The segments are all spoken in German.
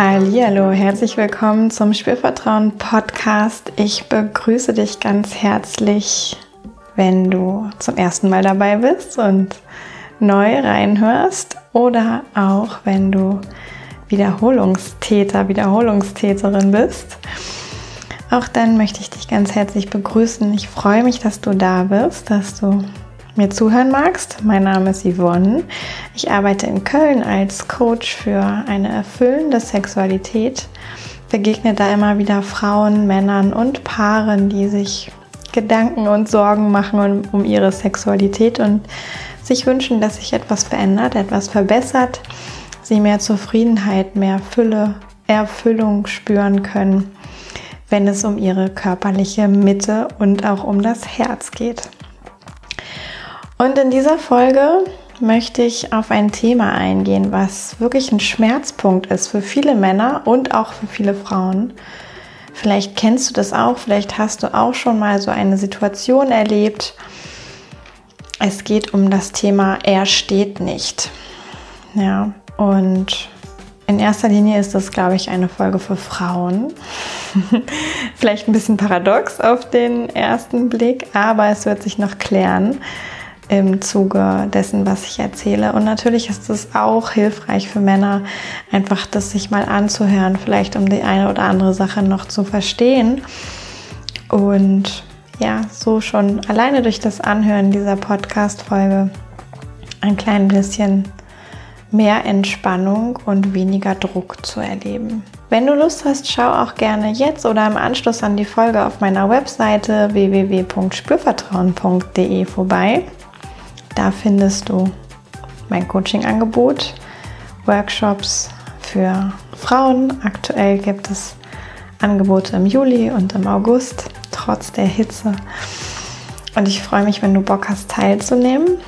Hallo, herzlich willkommen zum Spürvertrauen Podcast. Ich begrüße dich ganz herzlich, wenn du zum ersten Mal dabei bist und neu reinhörst oder auch wenn du Wiederholungstäter, Wiederholungstäterin bist. Auch dann möchte ich dich ganz herzlich begrüßen. Ich freue mich, dass du da bist, dass du mir zuhören magst. Mein Name ist Yvonne. Ich arbeite in Köln als Coach für eine erfüllende Sexualität. Begegne da immer wieder Frauen, Männern und Paaren, die sich Gedanken und Sorgen machen um, um ihre Sexualität und sich wünschen, dass sich etwas verändert, etwas verbessert, sie mehr Zufriedenheit, mehr Fülle, Erfüllung spüren können, wenn es um ihre körperliche Mitte und auch um das Herz geht. Und in dieser Folge möchte ich auf ein Thema eingehen, was wirklich ein Schmerzpunkt ist für viele Männer und auch für viele Frauen. Vielleicht kennst du das auch, vielleicht hast du auch schon mal so eine Situation erlebt. Es geht um das Thema Er steht nicht. Ja, und in erster Linie ist das, glaube ich, eine Folge für Frauen. Vielleicht ein bisschen paradox auf den ersten Blick, aber es wird sich noch klären im Zuge dessen, was ich erzähle. Und natürlich ist es auch hilfreich für Männer, einfach das sich mal anzuhören, vielleicht um die eine oder andere Sache noch zu verstehen. Und ja, so schon alleine durch das Anhören dieser Podcast-Folge ein klein bisschen mehr Entspannung und weniger Druck zu erleben. Wenn du Lust hast, schau auch gerne jetzt oder im Anschluss an die Folge auf meiner Webseite www.spürvertrauen.de vorbei. Da findest du mein Coaching-Angebot, Workshops für Frauen. Aktuell gibt es Angebote im Juli und im August, trotz der Hitze. Und ich freue mich, wenn du Bock hast, teilzunehmen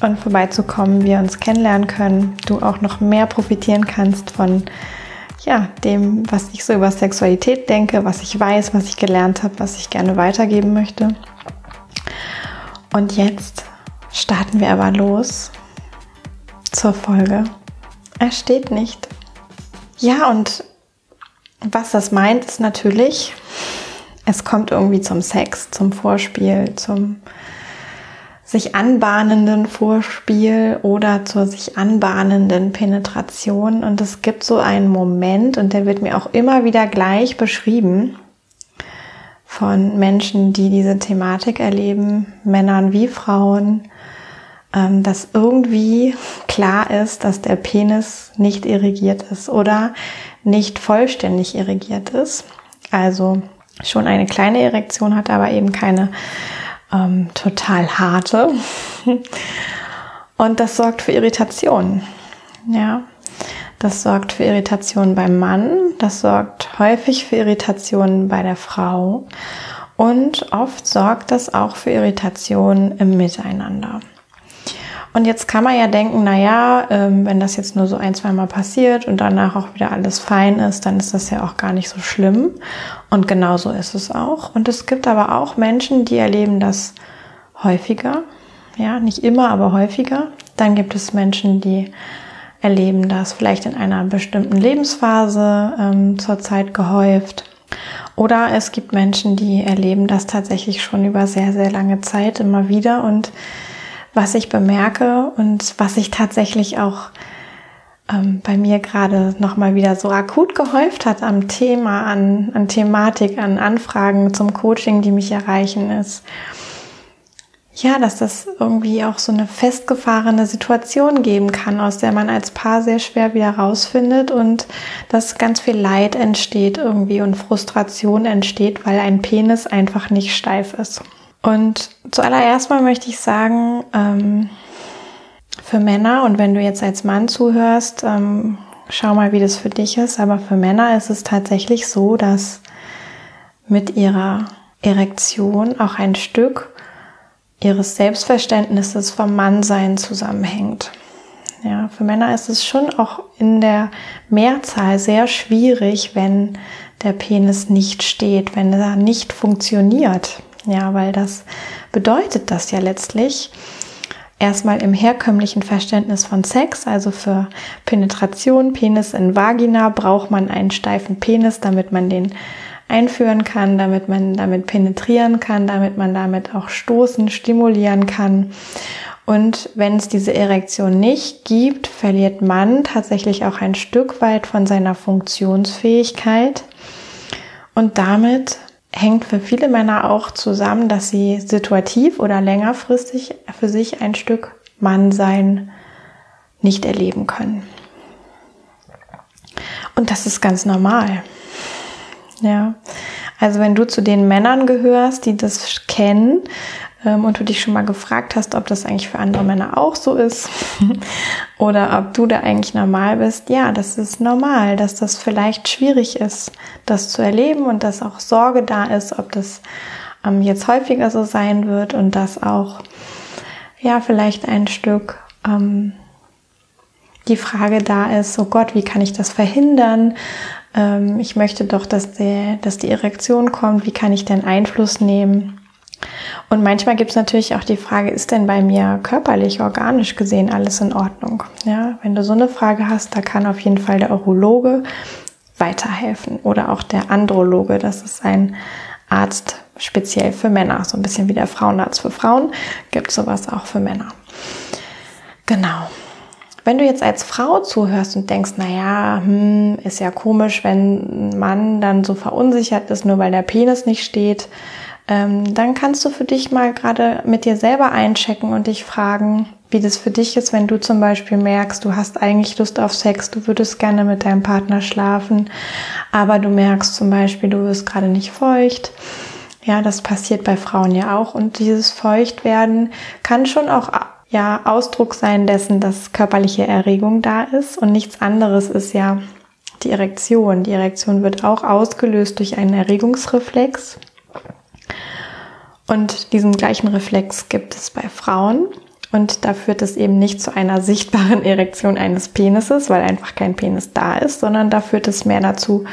und vorbeizukommen, wir uns kennenlernen können, du auch noch mehr profitieren kannst von ja, dem, was ich so über Sexualität denke, was ich weiß, was ich gelernt habe, was ich gerne weitergeben möchte. Und jetzt starten wir aber los zur Folge. Er steht nicht. Ja, und was das meint, ist natürlich, es kommt irgendwie zum Sex, zum Vorspiel, zum sich anbahnenden Vorspiel oder zur sich anbahnenden Penetration. Und es gibt so einen Moment, und der wird mir auch immer wieder gleich beschrieben von Menschen, die diese Thematik erleben, Männern wie Frauen, dass irgendwie klar ist, dass der Penis nicht irrigiert ist oder nicht vollständig irrigiert ist. Also schon eine kleine Erektion hat, aber eben keine ähm, total harte. Und das sorgt für Irritation. Ja, das sorgt für Irritation beim Mann, das sorgt häufig für Irritation bei der Frau und oft sorgt das auch für Irritation im Miteinander. Und jetzt kann man ja denken, na ja, ähm, wenn das jetzt nur so ein, zwei Mal passiert und danach auch wieder alles fein ist, dann ist das ja auch gar nicht so schlimm. Und genau so ist es auch. Und es gibt aber auch Menschen, die erleben das häufiger. Ja, nicht immer, aber häufiger. Dann gibt es Menschen, die erleben das vielleicht in einer bestimmten Lebensphase ähm, zurzeit gehäuft. Oder es gibt Menschen, die erleben das tatsächlich schon über sehr, sehr lange Zeit immer wieder und was ich bemerke und was sich tatsächlich auch ähm, bei mir gerade nochmal wieder so akut gehäuft hat am Thema, an, an Thematik, an Anfragen zum Coaching, die mich erreichen, ist, ja, dass das irgendwie auch so eine festgefahrene Situation geben kann, aus der man als Paar sehr schwer wieder rausfindet und dass ganz viel Leid entsteht irgendwie und Frustration entsteht, weil ein Penis einfach nicht steif ist. Und zuallererst mal möchte ich sagen, ähm, für Männer, und wenn du jetzt als Mann zuhörst, ähm, schau mal, wie das für dich ist, aber für Männer ist es tatsächlich so, dass mit ihrer Erektion auch ein Stück ihres Selbstverständnisses vom Mannsein zusammenhängt. Ja, für Männer ist es schon auch in der Mehrzahl sehr schwierig, wenn der Penis nicht steht, wenn er nicht funktioniert. Ja, weil das bedeutet das ja letztlich, erstmal im herkömmlichen Verständnis von Sex, also für Penetration, Penis in Vagina, braucht man einen steifen Penis, damit man den einführen kann, damit man damit penetrieren kann, damit man damit auch stoßen, stimulieren kann. Und wenn es diese Erektion nicht gibt, verliert man tatsächlich auch ein Stück weit von seiner Funktionsfähigkeit. Und damit hängt für viele Männer auch zusammen, dass sie situativ oder längerfristig für sich ein Stück Mannsein nicht erleben können. Und das ist ganz normal. Ja, also wenn du zu den Männern gehörst, die das kennen, und du dich schon mal gefragt hast, ob das eigentlich für andere Männer auch so ist oder ob du da eigentlich normal bist, ja, das ist normal, dass das vielleicht schwierig ist, das zu erleben und dass auch Sorge da ist, ob das ähm, jetzt häufiger so sein wird und dass auch, ja, vielleicht ein Stück ähm, die Frage da ist, oh Gott, wie kann ich das verhindern? Ähm, ich möchte doch, dass, der, dass die Erektion kommt, wie kann ich denn Einfluss nehmen? Und manchmal gibt es natürlich auch die Frage, ist denn bei mir körperlich, organisch gesehen alles in Ordnung? Ja, wenn du so eine Frage hast, da kann auf jeden Fall der Urologe weiterhelfen oder auch der Androloge. Das ist ein Arzt speziell für Männer, so ein bisschen wie der Frauenarzt für Frauen, gibt sowas auch für Männer. Genau. Wenn du jetzt als Frau zuhörst und denkst, naja, hm, ist ja komisch, wenn ein Mann dann so verunsichert ist, nur weil der Penis nicht steht, ähm, dann kannst du für dich mal gerade mit dir selber einchecken und dich fragen, wie das für dich ist, wenn du zum Beispiel merkst, du hast eigentlich Lust auf Sex, du würdest gerne mit deinem Partner schlafen, aber du merkst zum Beispiel, du wirst gerade nicht feucht. Ja, das passiert bei Frauen ja auch und dieses Feuchtwerden kann schon auch ja Ausdruck sein dessen, dass körperliche Erregung da ist und nichts anderes ist ja die Erektion. Die Erektion wird auch ausgelöst durch einen Erregungsreflex. Und diesen gleichen Reflex gibt es bei Frauen. Und da führt es eben nicht zu einer sichtbaren Erektion eines Penises, weil einfach kein Penis da ist, sondern da führt es mehr dazu,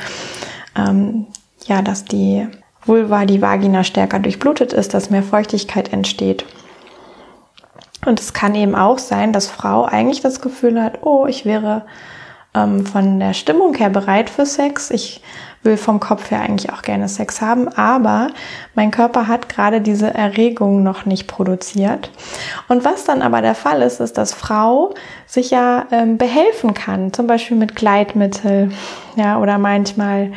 ähm, ja, dass die Vulva, die Vagina stärker durchblutet ist, dass mehr Feuchtigkeit entsteht. Und es kann eben auch sein, dass Frau eigentlich das Gefühl hat, oh, ich wäre ähm, von der Stimmung her bereit für Sex. Ich will vom Kopf her eigentlich auch gerne Sex haben, aber mein Körper hat gerade diese Erregung noch nicht produziert. Und was dann aber der Fall ist, ist, dass Frau sich ja ähm, behelfen kann, zum Beispiel mit Gleitmittel, ja, oder manchmal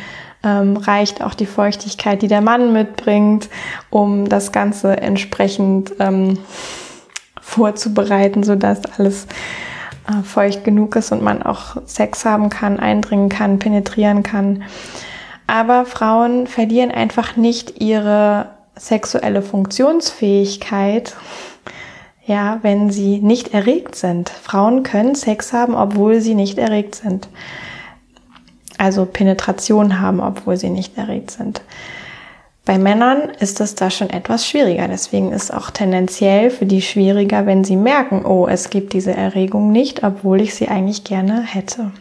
ähm, reicht auch die Feuchtigkeit, die der Mann mitbringt, um das Ganze entsprechend ähm, vorzubereiten, sodass alles äh, feucht genug ist und man auch Sex haben kann, eindringen kann, penetrieren kann. Aber Frauen verlieren einfach nicht ihre sexuelle Funktionsfähigkeit, ja, wenn sie nicht erregt sind. Frauen können Sex haben, obwohl sie nicht erregt sind. Also Penetration haben, obwohl sie nicht erregt sind. Bei Männern ist es da schon etwas schwieriger. Deswegen ist auch tendenziell für die schwieriger, wenn sie merken, oh, es gibt diese Erregung nicht, obwohl ich sie eigentlich gerne hätte.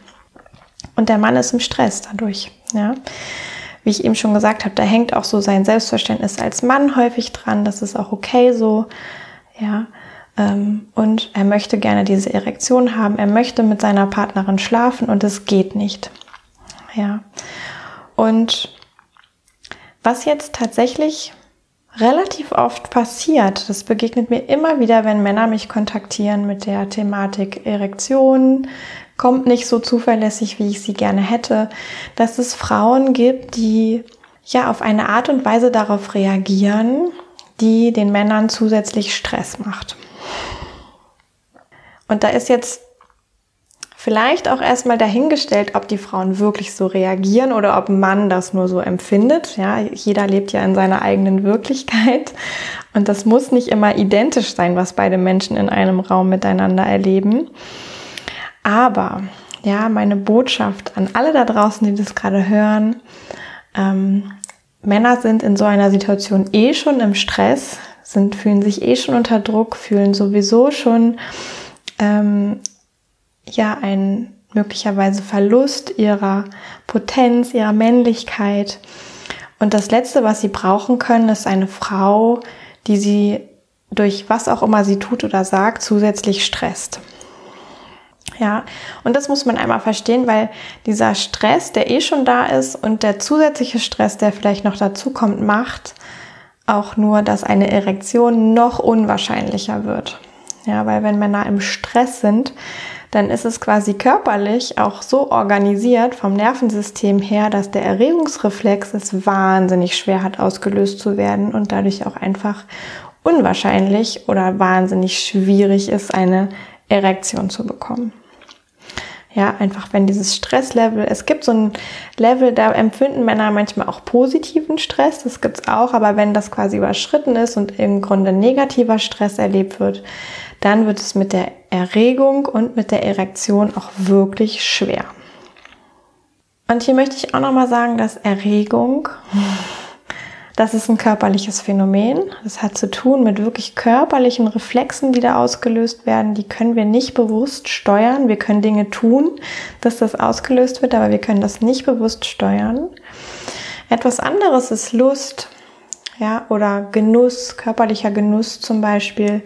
Und der Mann ist im Stress dadurch. Ja. Wie ich eben schon gesagt habe, da hängt auch so sein Selbstverständnis als Mann häufig dran. Das ist auch okay so. Ja. Ähm, und er möchte gerne diese Erektion haben. Er möchte mit seiner Partnerin schlafen und es geht nicht. Ja. Und was jetzt tatsächlich relativ oft passiert, das begegnet mir immer wieder, wenn Männer mich kontaktieren mit der Thematik Erektion, kommt nicht so zuverlässig, wie ich sie gerne hätte, dass es Frauen gibt, die ja auf eine Art und Weise darauf reagieren, die den Männern zusätzlich Stress macht. Und da ist jetzt vielleicht auch erstmal dahingestellt, ob die Frauen wirklich so reagieren oder ob Mann das nur so empfindet. Ja, jeder lebt ja in seiner eigenen Wirklichkeit und das muss nicht immer identisch sein, was beide Menschen in einem Raum miteinander erleben. Aber ja, meine Botschaft an alle da draußen, die das gerade hören, ähm, Männer sind in so einer Situation eh schon im Stress, sind, fühlen sich eh schon unter Druck, fühlen sowieso schon ähm, ja einen möglicherweise Verlust ihrer Potenz, ihrer Männlichkeit. Und das Letzte, was sie brauchen können, ist eine Frau, die sie durch was auch immer sie tut oder sagt, zusätzlich stresst. Ja, und das muss man einmal verstehen, weil dieser Stress, der eh schon da ist und der zusätzliche Stress, der vielleicht noch dazu kommt, macht auch nur, dass eine Erektion noch unwahrscheinlicher wird. Ja, weil wenn Männer im Stress sind, dann ist es quasi körperlich auch so organisiert vom Nervensystem her, dass der Erregungsreflex es wahnsinnig schwer hat, ausgelöst zu werden und dadurch auch einfach unwahrscheinlich oder wahnsinnig schwierig ist, eine Erektion zu bekommen. Ja, einfach wenn dieses Stresslevel, es gibt so ein Level, da empfinden Männer manchmal auch positiven Stress, das gibt's auch, aber wenn das quasi überschritten ist und im Grunde negativer Stress erlebt wird, dann wird es mit der Erregung und mit der Erektion auch wirklich schwer. Und hier möchte ich auch nochmal sagen, dass Erregung das ist ein körperliches Phänomen. Das hat zu tun mit wirklich körperlichen Reflexen, die da ausgelöst werden. Die können wir nicht bewusst steuern. Wir können Dinge tun, dass das ausgelöst wird, aber wir können das nicht bewusst steuern. Etwas anderes ist Lust, ja, oder Genuss, körperlicher Genuss zum Beispiel.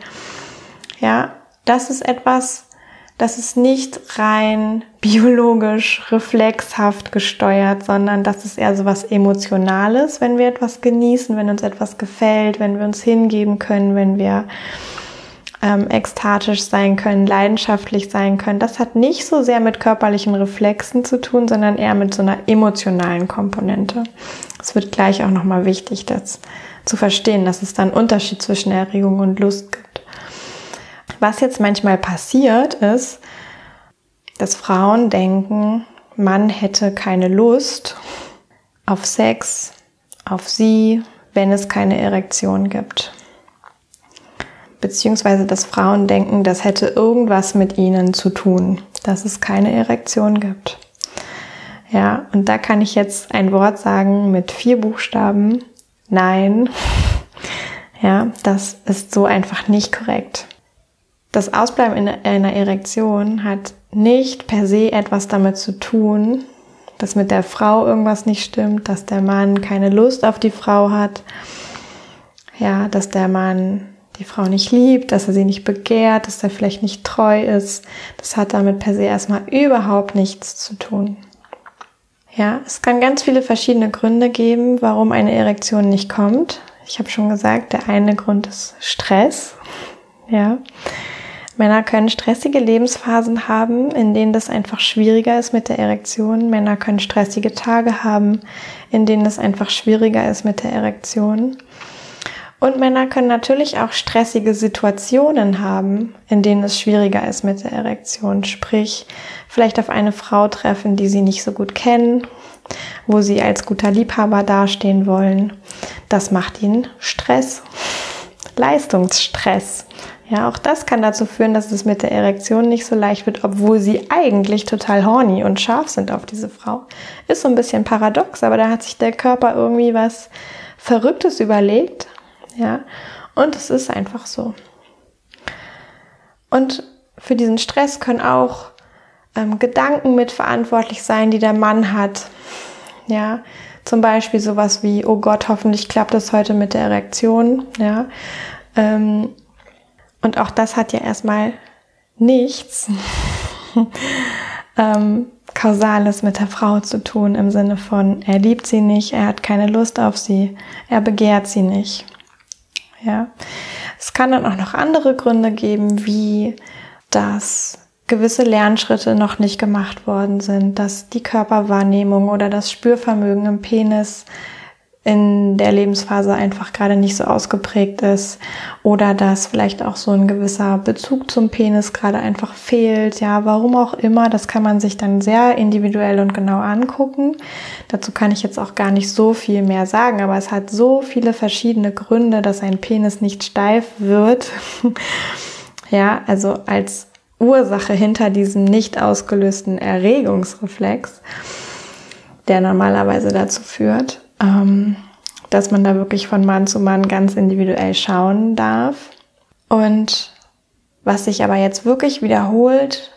Ja, das ist etwas, das ist nicht rein biologisch, reflexhaft gesteuert, sondern das ist eher so was Emotionales, wenn wir etwas genießen, wenn uns etwas gefällt, wenn wir uns hingeben können, wenn wir ähm, ekstatisch sein können, leidenschaftlich sein können. Das hat nicht so sehr mit körperlichen Reflexen zu tun, sondern eher mit so einer emotionalen Komponente. Es wird gleich auch nochmal wichtig, das zu verstehen, dass es da einen Unterschied zwischen Erregung und Lust gibt. Was jetzt manchmal passiert ist, dass Frauen denken, Mann hätte keine Lust auf Sex, auf sie, wenn es keine Erektion gibt. Beziehungsweise, dass Frauen denken, das hätte irgendwas mit ihnen zu tun, dass es keine Erektion gibt. Ja, und da kann ich jetzt ein Wort sagen mit vier Buchstaben. Nein. Ja, das ist so einfach nicht korrekt. Das Ausbleiben in einer Erektion hat nicht per se etwas damit zu tun, dass mit der Frau irgendwas nicht stimmt, dass der Mann keine Lust auf die Frau hat, ja, dass der Mann die Frau nicht liebt, dass er sie nicht begehrt, dass er vielleicht nicht treu ist. Das hat damit per se erstmal überhaupt nichts zu tun. Ja, es kann ganz viele verschiedene Gründe geben, warum eine Erektion nicht kommt. Ich habe schon gesagt, der eine Grund ist Stress. Ja. Männer können stressige Lebensphasen haben, in denen das einfach schwieriger ist mit der Erektion. Männer können stressige Tage haben, in denen es einfach schwieriger ist mit der Erektion. Und Männer können natürlich auch stressige Situationen haben, in denen es schwieriger ist mit der Erektion. Sprich, vielleicht auf eine Frau treffen, die sie nicht so gut kennen, wo sie als guter Liebhaber dastehen wollen. Das macht ihnen Stress. Leistungsstress. Ja, auch das kann dazu führen, dass es mit der Erektion nicht so leicht wird, obwohl sie eigentlich total horny und scharf sind auf diese Frau. Ist so ein bisschen paradox, aber da hat sich der Körper irgendwie was Verrücktes überlegt. Ja, und es ist einfach so. Und für diesen Stress können auch ähm, Gedanken mitverantwortlich sein, die der Mann hat. Ja, zum Beispiel sowas wie, oh Gott, hoffentlich klappt es heute mit der Erektion. Ja, ähm, und auch das hat ja erstmal nichts ähm, Kausales mit der Frau zu tun im Sinne von, er liebt sie nicht, er hat keine Lust auf sie, er begehrt sie nicht. Ja. Es kann dann auch noch andere Gründe geben, wie dass gewisse Lernschritte noch nicht gemacht worden sind, dass die Körperwahrnehmung oder das Spürvermögen im Penis in der Lebensphase einfach gerade nicht so ausgeprägt ist oder dass vielleicht auch so ein gewisser Bezug zum Penis gerade einfach fehlt. Ja, warum auch immer, das kann man sich dann sehr individuell und genau angucken. Dazu kann ich jetzt auch gar nicht so viel mehr sagen, aber es hat so viele verschiedene Gründe, dass ein Penis nicht steif wird. ja, also als Ursache hinter diesem nicht ausgelösten Erregungsreflex, der normalerweise dazu führt dass man da wirklich von Mann zu Mann ganz individuell schauen darf. Und was sich aber jetzt wirklich wiederholt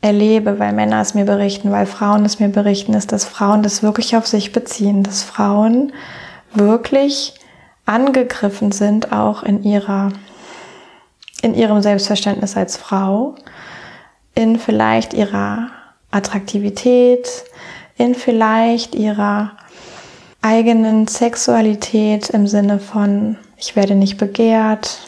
erlebe, weil Männer es mir berichten, weil Frauen es mir berichten, ist, dass Frauen das wirklich auf sich beziehen, dass Frauen wirklich angegriffen sind, auch in ihrer in ihrem Selbstverständnis als Frau, in vielleicht ihrer Attraktivität, in vielleicht ihrer eigenen Sexualität im Sinne von, ich werde nicht begehrt,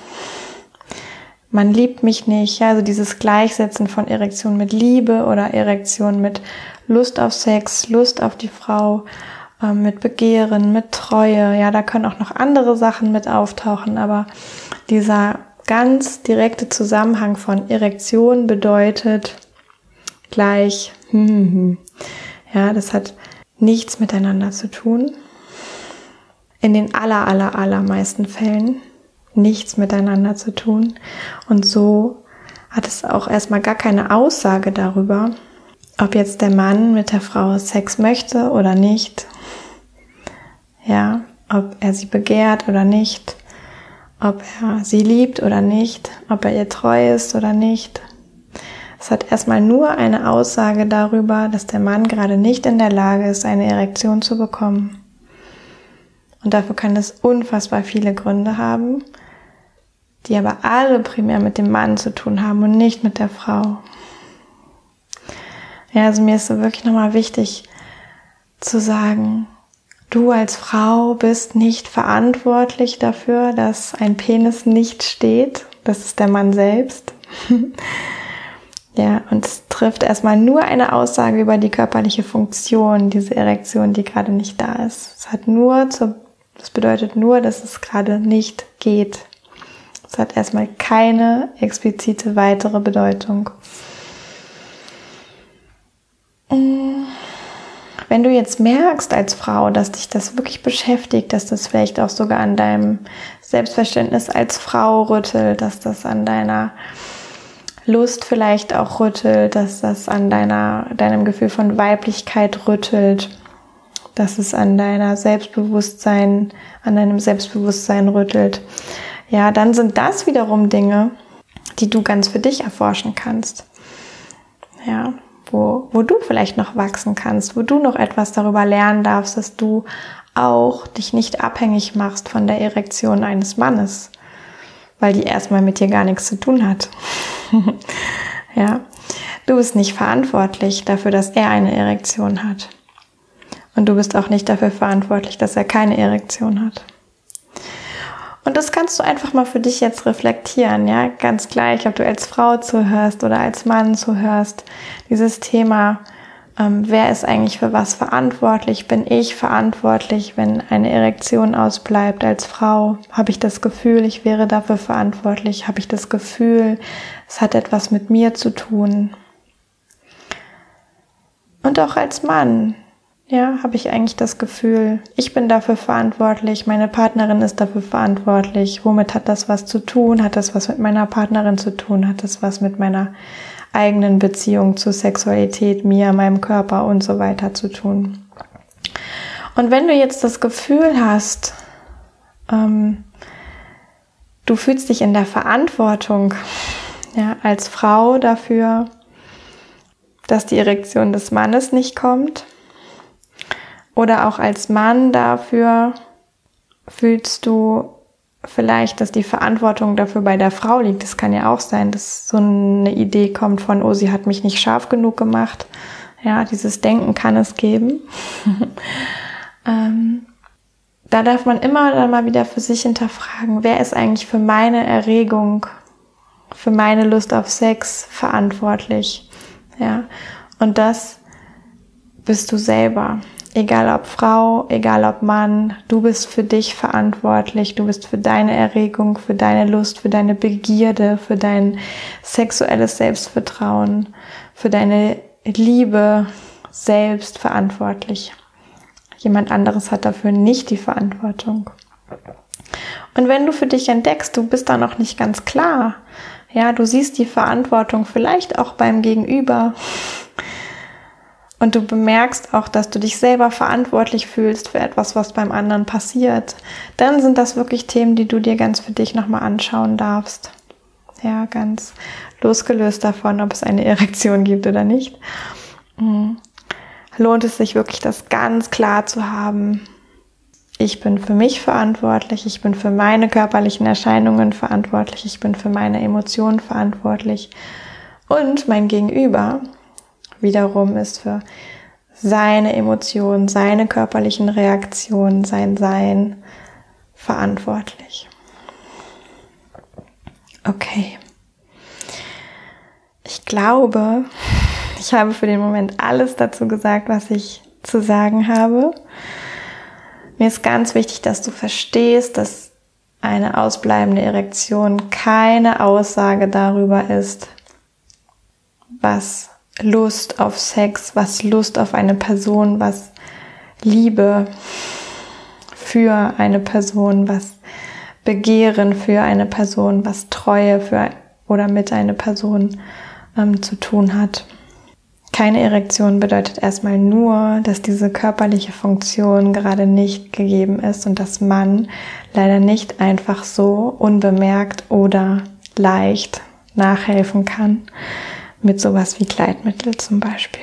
man liebt mich nicht, ja, also dieses Gleichsetzen von Erektion mit Liebe oder Erektion mit Lust auf Sex, Lust auf die Frau, äh, mit Begehren, mit Treue, ja, da können auch noch andere Sachen mit auftauchen, aber dieser ganz direkte Zusammenhang von Erektion bedeutet gleich, ja, das hat nichts miteinander zu tun. In den aller, aller, allermeisten Fällen nichts miteinander zu tun. Und so hat es auch erstmal gar keine Aussage darüber, ob jetzt der Mann mit der Frau Sex möchte oder nicht. Ja, ob er sie begehrt oder nicht, ob er sie liebt oder nicht, ob er ihr treu ist oder nicht. Es hat erstmal nur eine Aussage darüber, dass der Mann gerade nicht in der Lage ist, eine Erektion zu bekommen. Und dafür kann es unfassbar viele Gründe haben die aber alle primär mit dem Mann zu tun haben und nicht mit der Frau. Ja, also mir ist so wirklich nochmal wichtig zu sagen, du als Frau bist nicht verantwortlich dafür, dass ein Penis nicht steht. Das ist der Mann selbst. ja, und es trifft erstmal nur eine Aussage über die körperliche Funktion, diese Erektion, die gerade nicht da ist. Es hat nur zur, das bedeutet nur, dass es gerade nicht geht. Es hat erstmal keine explizite weitere Bedeutung. Wenn du jetzt merkst als Frau, dass dich das wirklich beschäftigt, dass das vielleicht auch sogar an deinem Selbstverständnis als Frau rüttelt, dass das an deiner Lust vielleicht auch rüttelt, dass das an deiner, deinem Gefühl von Weiblichkeit rüttelt, dass es an deiner Selbstbewusstsein, an deinem Selbstbewusstsein rüttelt, ja, dann sind das wiederum Dinge, die du ganz für dich erforschen kannst. Ja, wo, wo du vielleicht noch wachsen kannst, wo du noch etwas darüber lernen darfst, dass du auch dich nicht abhängig machst von der Erektion eines Mannes, weil die erstmal mit dir gar nichts zu tun hat. ja, du bist nicht verantwortlich dafür, dass er eine Erektion hat. Und du bist auch nicht dafür verantwortlich, dass er keine Erektion hat. Und das kannst du einfach mal für dich jetzt reflektieren, ja, ganz gleich, ob du als Frau zuhörst oder als Mann zuhörst. Dieses Thema, ähm, wer ist eigentlich für was verantwortlich? Bin ich verantwortlich, wenn eine Erektion ausbleibt als Frau? Habe ich das Gefühl, ich wäre dafür verantwortlich? Habe ich das Gefühl, es hat etwas mit mir zu tun? Und auch als Mann, ja, habe ich eigentlich das Gefühl, ich bin dafür verantwortlich, meine Partnerin ist dafür verantwortlich. Womit hat das was zu tun? Hat das was mit meiner Partnerin zu tun? Hat das was mit meiner eigenen Beziehung zur Sexualität, mir, meinem Körper und so weiter zu tun? Und wenn du jetzt das Gefühl hast, ähm, du fühlst dich in der Verantwortung, ja, als Frau dafür, dass die Erektion des Mannes nicht kommt, oder auch als Mann dafür fühlst du vielleicht, dass die Verantwortung dafür bei der Frau liegt. Das kann ja auch sein, dass so eine Idee kommt von, oh, sie hat mich nicht scharf genug gemacht. Ja, dieses Denken kann es geben. ähm, da darf man immer dann mal wieder für sich hinterfragen, wer ist eigentlich für meine Erregung, für meine Lust auf Sex verantwortlich? Ja, und das bist du selber. Egal ob Frau, egal ob Mann, du bist für dich verantwortlich, du bist für deine Erregung, für deine Lust, für deine Begierde, für dein sexuelles Selbstvertrauen, für deine Liebe selbst verantwortlich. Jemand anderes hat dafür nicht die Verantwortung. Und wenn du für dich entdeckst, du bist da noch nicht ganz klar, ja, du siehst die Verantwortung vielleicht auch beim Gegenüber, und du bemerkst auch, dass du dich selber verantwortlich fühlst für etwas, was beim anderen passiert, dann sind das wirklich Themen, die du dir ganz für dich nochmal anschauen darfst. Ja, ganz losgelöst davon, ob es eine Erektion gibt oder nicht. Mhm. Lohnt es sich wirklich, das ganz klar zu haben. ich bin für mich verantwortlich, ich bin für meine körperlichen Erscheinungen verantwortlich, ich bin für meine Emotionen verantwortlich und mein Gegenüber wiederum ist für seine Emotionen, seine körperlichen Reaktionen, sein Sein verantwortlich. Okay. Ich glaube, ich habe für den Moment alles dazu gesagt, was ich zu sagen habe. Mir ist ganz wichtig, dass du verstehst, dass eine ausbleibende Erektion keine Aussage darüber ist, was Lust auf Sex, was Lust auf eine Person, was Liebe für eine Person, was Begehren für eine Person, was Treue für oder mit einer Person ähm, zu tun hat. Keine Erektion bedeutet erstmal nur, dass diese körperliche Funktion gerade nicht gegeben ist und dass man leider nicht einfach so unbemerkt oder leicht nachhelfen kann mit sowas wie Kleidmittel zum Beispiel.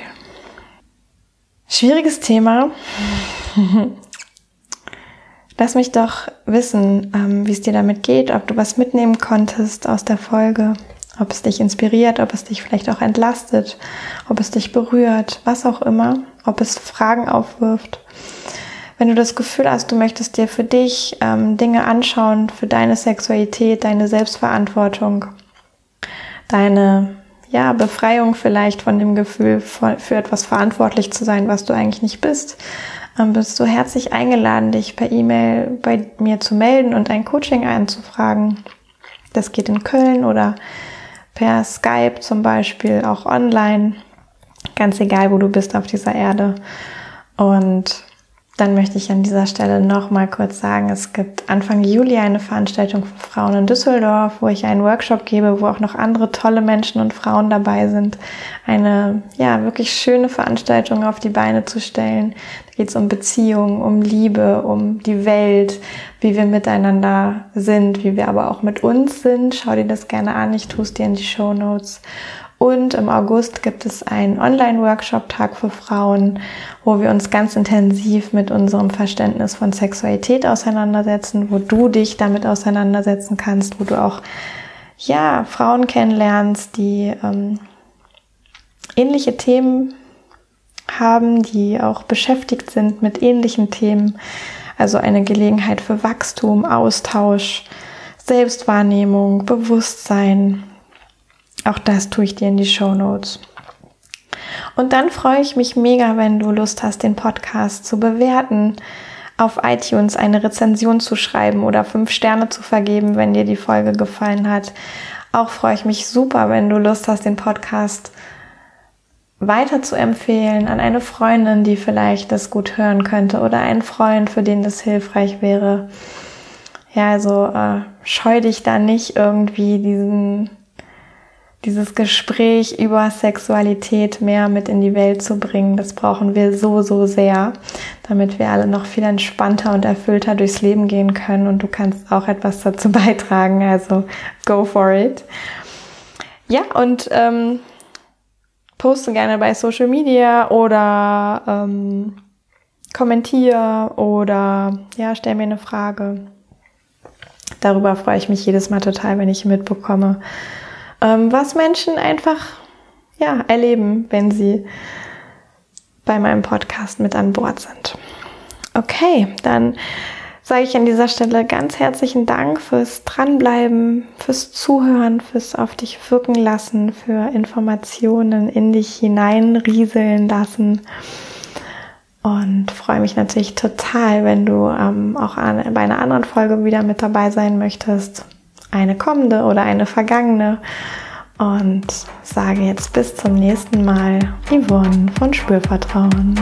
Schwieriges Thema. Lass mich doch wissen, ähm, wie es dir damit geht, ob du was mitnehmen konntest aus der Folge ob es dich inspiriert, ob es dich vielleicht auch entlastet, ob es dich berührt, was auch immer, ob es Fragen aufwirft. Wenn du das Gefühl hast, du möchtest dir für dich ähm, Dinge anschauen, für deine Sexualität, deine Selbstverantwortung, deine ja, Befreiung vielleicht von dem Gefühl, für etwas verantwortlich zu sein, was du eigentlich nicht bist, ähm, bist du herzlich eingeladen, dich per E-Mail bei mir zu melden und ein Coaching einzufragen. Das geht in Köln oder per Skype zum Beispiel, auch online, ganz egal, wo du bist auf dieser Erde. Und dann möchte ich an dieser Stelle noch mal kurz sagen, es gibt Anfang Juli eine Veranstaltung für Frauen in Düsseldorf, wo ich einen Workshop gebe, wo auch noch andere tolle Menschen und Frauen dabei sind, eine ja wirklich schöne Veranstaltung auf die Beine zu stellen. Da geht es um Beziehungen, um Liebe, um die Welt, wie wir miteinander sind, wie wir aber auch mit uns sind. Schau dir das gerne an, ich tue es dir in die Show Notes. Und im August gibt es einen Online-Workshop-Tag für Frauen, wo wir uns ganz intensiv mit unserem Verständnis von Sexualität auseinandersetzen, wo du dich damit auseinandersetzen kannst, wo du auch ja Frauen kennenlernst, die ähm, ähnliche Themen haben, die auch beschäftigt sind mit ähnlichen Themen. Also eine Gelegenheit für Wachstum, Austausch, Selbstwahrnehmung, Bewusstsein, auch das tue ich dir in die Show Notes. Und dann freue ich mich mega, wenn du Lust hast, den Podcast zu bewerten, auf iTunes eine Rezension zu schreiben oder fünf Sterne zu vergeben, wenn dir die Folge gefallen hat. Auch freue ich mich super, wenn du Lust hast, den Podcast weiter zu empfehlen an eine Freundin, die vielleicht das gut hören könnte oder einen Freund, für den das hilfreich wäre. Ja, also äh, scheu dich da nicht irgendwie diesen dieses Gespräch über Sexualität mehr mit in die Welt zu bringen. Das brauchen wir so, so sehr, damit wir alle noch viel entspannter und erfüllter durchs Leben gehen können. Und du kannst auch etwas dazu beitragen. Also go for it. Ja, und ähm, poste gerne bei Social Media oder ähm, kommentiere oder ja, stell mir eine Frage. Darüber freue ich mich jedes Mal total, wenn ich mitbekomme, was Menschen einfach ja, erleben, wenn sie bei meinem Podcast mit an Bord sind. Okay, dann sage ich an dieser Stelle ganz herzlichen Dank fürs Dranbleiben, fürs Zuhören, fürs auf dich wirken lassen, für Informationen in dich hineinrieseln lassen. Und freue mich natürlich total, wenn du ähm, auch an, bei einer anderen Folge wieder mit dabei sein möchtest eine kommende oder eine vergangene. Und sage jetzt bis zum nächsten Mal, Yvonne von Spürvertrauen.